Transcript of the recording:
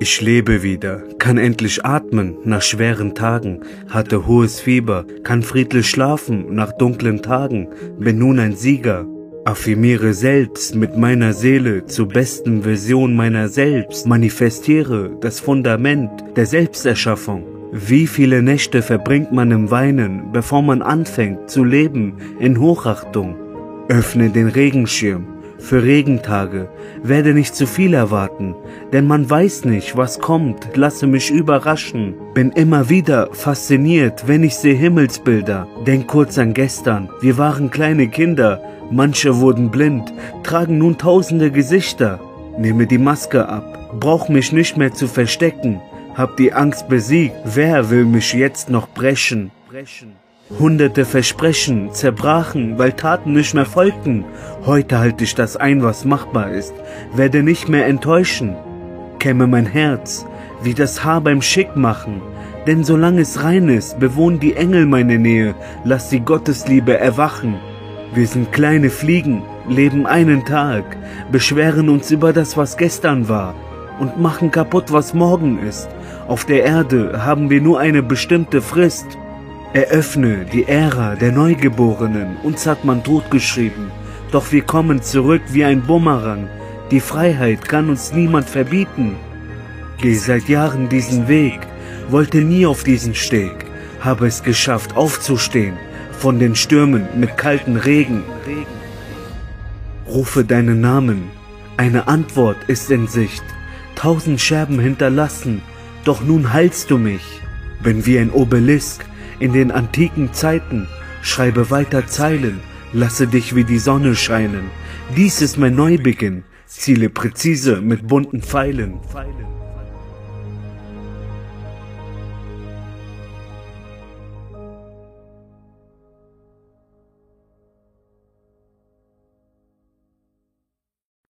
Ich lebe wieder, kann endlich atmen nach schweren Tagen, hatte hohes Fieber, kann friedlich schlafen nach dunklen Tagen, bin nun ein Sieger. Affirmiere selbst mit meiner Seele zur besten Version meiner selbst, manifestiere das Fundament der Selbsterschaffung. Wie viele Nächte verbringt man im Weinen, bevor man anfängt zu leben in Hochachtung? Öffne den Regenschirm, für Regentage, werde nicht zu viel erwarten, denn man weiß nicht, was kommt, lasse mich überraschen. Bin immer wieder fasziniert, wenn ich sehe Himmelsbilder. Denk kurz an gestern, wir waren kleine Kinder, manche wurden blind, tragen nun tausende Gesichter. Nehme die Maske ab, brauch mich nicht mehr zu verstecken, hab die Angst besiegt, wer will mich jetzt noch brechen? brechen. Hunderte Versprechen zerbrachen, weil Taten nicht mehr folgten. Heute halte ich das ein, was machbar ist, werde nicht mehr enttäuschen. Käme mein Herz, wie das Haar beim Schickmachen, denn solange es rein ist, bewohnen die Engel meine Nähe, lass die Gottesliebe erwachen. Wir sind kleine Fliegen, leben einen Tag, beschweren uns über das, was gestern war und machen kaputt, was morgen ist. Auf der Erde haben wir nur eine bestimmte Frist. Eröffne die Ära der Neugeborenen, uns hat man totgeschrieben, doch wir kommen zurück wie ein Bumerang. Die Freiheit kann uns niemand verbieten. Geh seit Jahren diesen Weg, wollte nie auf diesen Steg, habe es geschafft aufzustehen, von den Stürmen mit kalten Regen. Rufe deinen Namen, eine Antwort ist in Sicht, tausend Scherben hinterlassen, doch nun heilst du mich, bin wie ein Obelisk, in den antiken Zeiten, schreibe weiter Zeilen, lasse dich wie die Sonne scheinen. Dies ist mein Neubeginn, ziele präzise mit bunten Pfeilen.